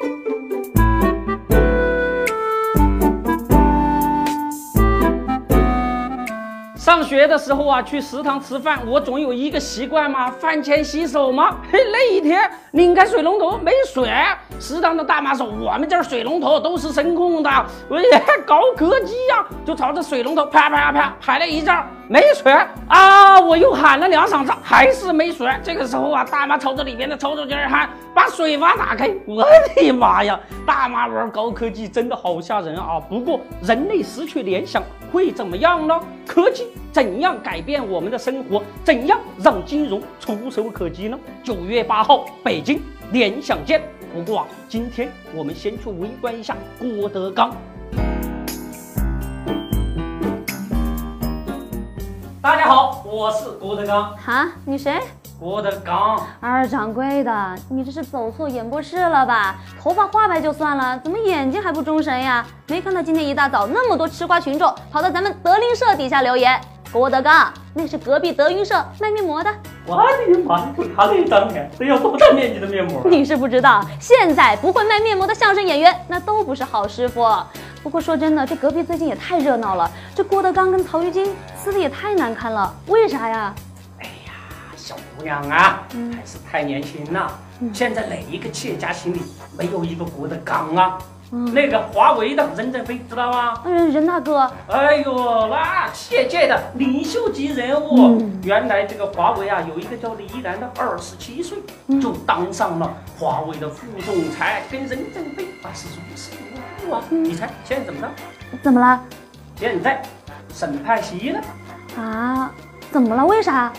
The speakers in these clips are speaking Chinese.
上学的时候啊，去食堂吃饭，我总有一个习惯嘛，饭前洗手嘛。嘿，那一天拧开水龙头没水，食堂的大妈说我们这儿水龙头都是声控的，我也高科技呀，就朝着水龙头啪啪啪拍了一阵，没水啊，我又喊了两嗓子，还是没水。这个时候啊，大妈朝着里面的抽抽筋喊把水阀打开，我的妈呀，大妈玩高科技真的好吓人啊！不过人类失去联想会怎么样呢？科技怎样改变我们的生活？怎样让金融触手可及呢？九月八号，北京联想见。不过啊，今天我们先去围观一下郭德纲。大家好，我是郭德纲。哈，你谁？郭德纲，二掌柜的，你这是走错演播室了吧？头发花白就算了，怎么眼睛还不忠神呀？没看到今天一大早那么多吃瓜群众跑到咱们德林社底下留言？郭德纲，那是隔壁德云社卖面膜的。我的妈！就他那张脸，得要多大面积的面膜？你是不知道，现在不会卖面膜的相声演员，那都不是好师傅。不过说真的，这隔壁最近也太热闹了，这郭德纲跟曹玉金撕的也太难看了，为啥呀？哎呀，小姑娘啊，还是太年轻了。现在哪一个企业家心里没有一个郭德纲啊？那个华为的任正非知道吗？嗯，任大哥。哎呦，那企业界的领袖级人物。原来这个华为啊，有一个叫李一男的，二十七岁就当上了华为的副总裁，跟任正非啊是如此如故啊。你猜现在怎么着？怎么了？现在审判席了。啊？怎么了？为啥？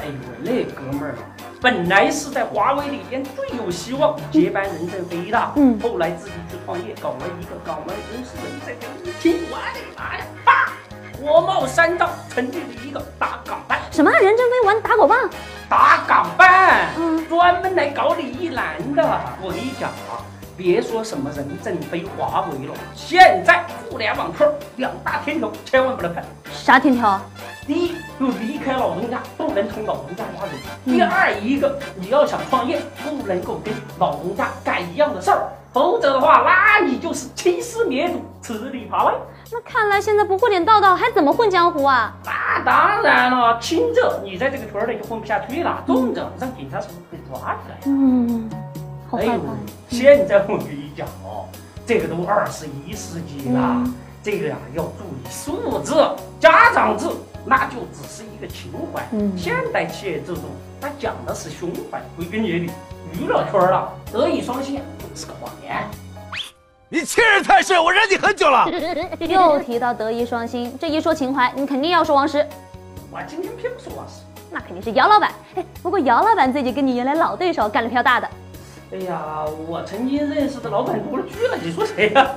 哎呦，那哥们儿。本来是在华为里边最有希望接班任正非的，嗯，后来自己去创业，搞了一个港湾公司，任正非一听，我的妈呀，啪，火冒三丈，成立了一个打港办。什么？任正非玩打狗棒？打港办，嗯，专门来搞李一男的。我跟你讲啊，别说什么任正非、华为了，现在互联网圈两大天条，千万不能碰。啥天条？第一，就离开老东家，不能从老东家挖人；第二，一个你要想创业，不能够跟老东家干一样的事儿，否则的话，那你就是欺师灭祖、吃里扒外。那看来现在不混点道道，还怎么混江湖啊？那当然了，轻者你在这个圈里就混不下去了，重者让警察叔叔给抓起来。嗯，好害怕。现在我跟你讲哦，这个都二十一世纪了，这个呀要注意素质、家长制。那就只是一个情怀。嗯，现代企业这种，它讲的是胸怀。归根结底，娱乐圈了，德艺双馨都是个谎言。你欺人太甚，我忍你很久了。又提到德艺双馨，这一说情怀，你肯定要说王石。我今天偏不说王石，那肯定是姚老板。哎，不过姚老板最近跟你原来老对手干了票大的。哎呀，我曾经认识的老板多了去了，你说谁呀？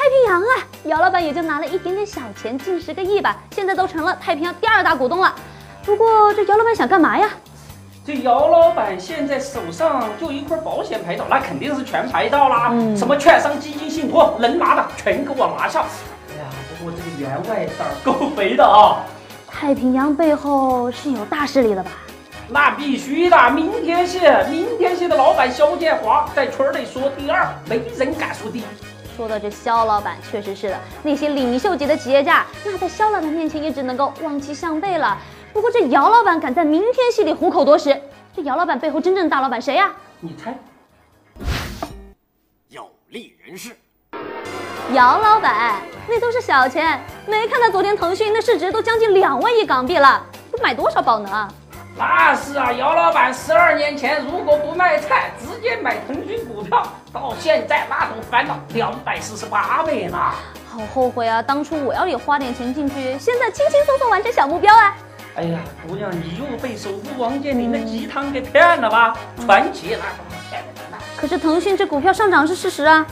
太平洋啊，姚老板也就拿了一点点小钱，近十个亿吧，现在都成了太平洋第二大股东了。不过这姚老板想干嘛呀？这姚老板现在手上就一块保险牌照，那肯定是全牌照啦。嗯。什么券商、基金、信托，能拿的全给我拿下。哎呀，不过这个员外胆儿够肥的啊。太平洋背后是有大势力的吧？那必须的，明天系，明天系的老板肖建华在圈内说第二，没人敢说第一。说的这肖老板确实是的，那些领袖级的企业家，那在肖老板面前也只能够望其项背了。不过这姚老板敢在明天系里虎口夺食，这姚老板背后真正的大老板谁呀？你猜？有利人士。姚老板那都是小钱，没看到昨天腾讯那市值都将近两万亿港币了，都买多少宝能？那是啊，姚老板十二年前如果不卖菜，直接买腾讯股票，到现在那都翻了两百四十八倍呢。好后悔啊，当初我要也花点钱进去，现在轻轻松松完成小目标啊。哎呀，姑娘，你又被首富王健林的鸡汤给骗了吧？传奇那怎么骗人呢？可是腾讯这股票上涨是事实啊。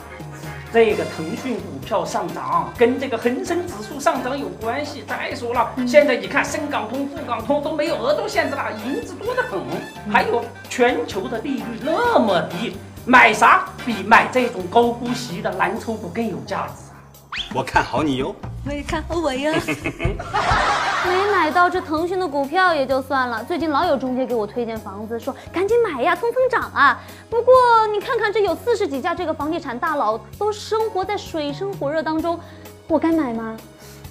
这个腾讯股票上涨跟这个恒生指数上涨有关系。再说了，现在你看深港通、沪港通都没有额度限制了，银子多得很。还有全球的利率那么低，买啥比买这种高股息的蓝筹股更有价值啊？我看好你哟。我也看好我呀。没买到这腾讯的股票也就算了，最近老有中介给我推荐房子，说赶紧买呀，蹭蹭涨啊。不过你看看这有四十几家这个房地产大佬都生活在水深火热当中，我该买吗？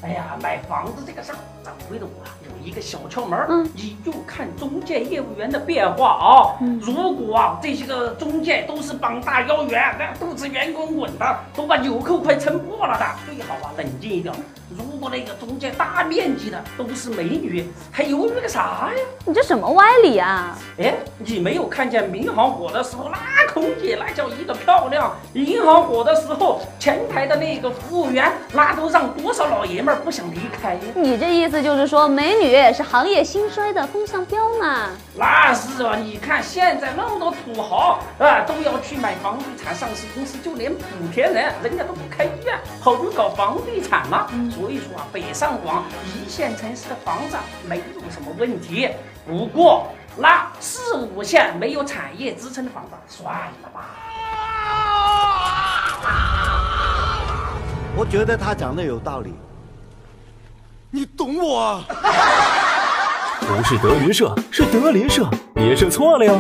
哎呀，买房子这个事儿，掌柜的我有一个小窍门儿，你就看中介业务员的变化啊。如果啊这些个中介都是膀大腰圆，那肚子圆滚滚的，都把纽扣快撑破了的，最好啊冷静一点。如果那个中介大面积的都是美女，还犹豫个啥呀？你这什么歪理啊？哎，你没有看见民航火的时候，那空姐那叫一个漂亮；银行火的时候，前台的那个服务员，那都让多少老爷们儿不想离开呀？你这意思就是说，美女是行业兴衰的风向标嘛？那是啊，你看现在那么多土豪啊，都要去买房地产上市公司，就连莆田人，人家都不开医院，跑去搞房地产了。所以说啊，北上广一线城市的房子没有什么问题。不过那四五线没有产业支撑的房子，算了吧。我觉得他讲的有道理。你懂我。不是德云社，是德云社，别设错了哟。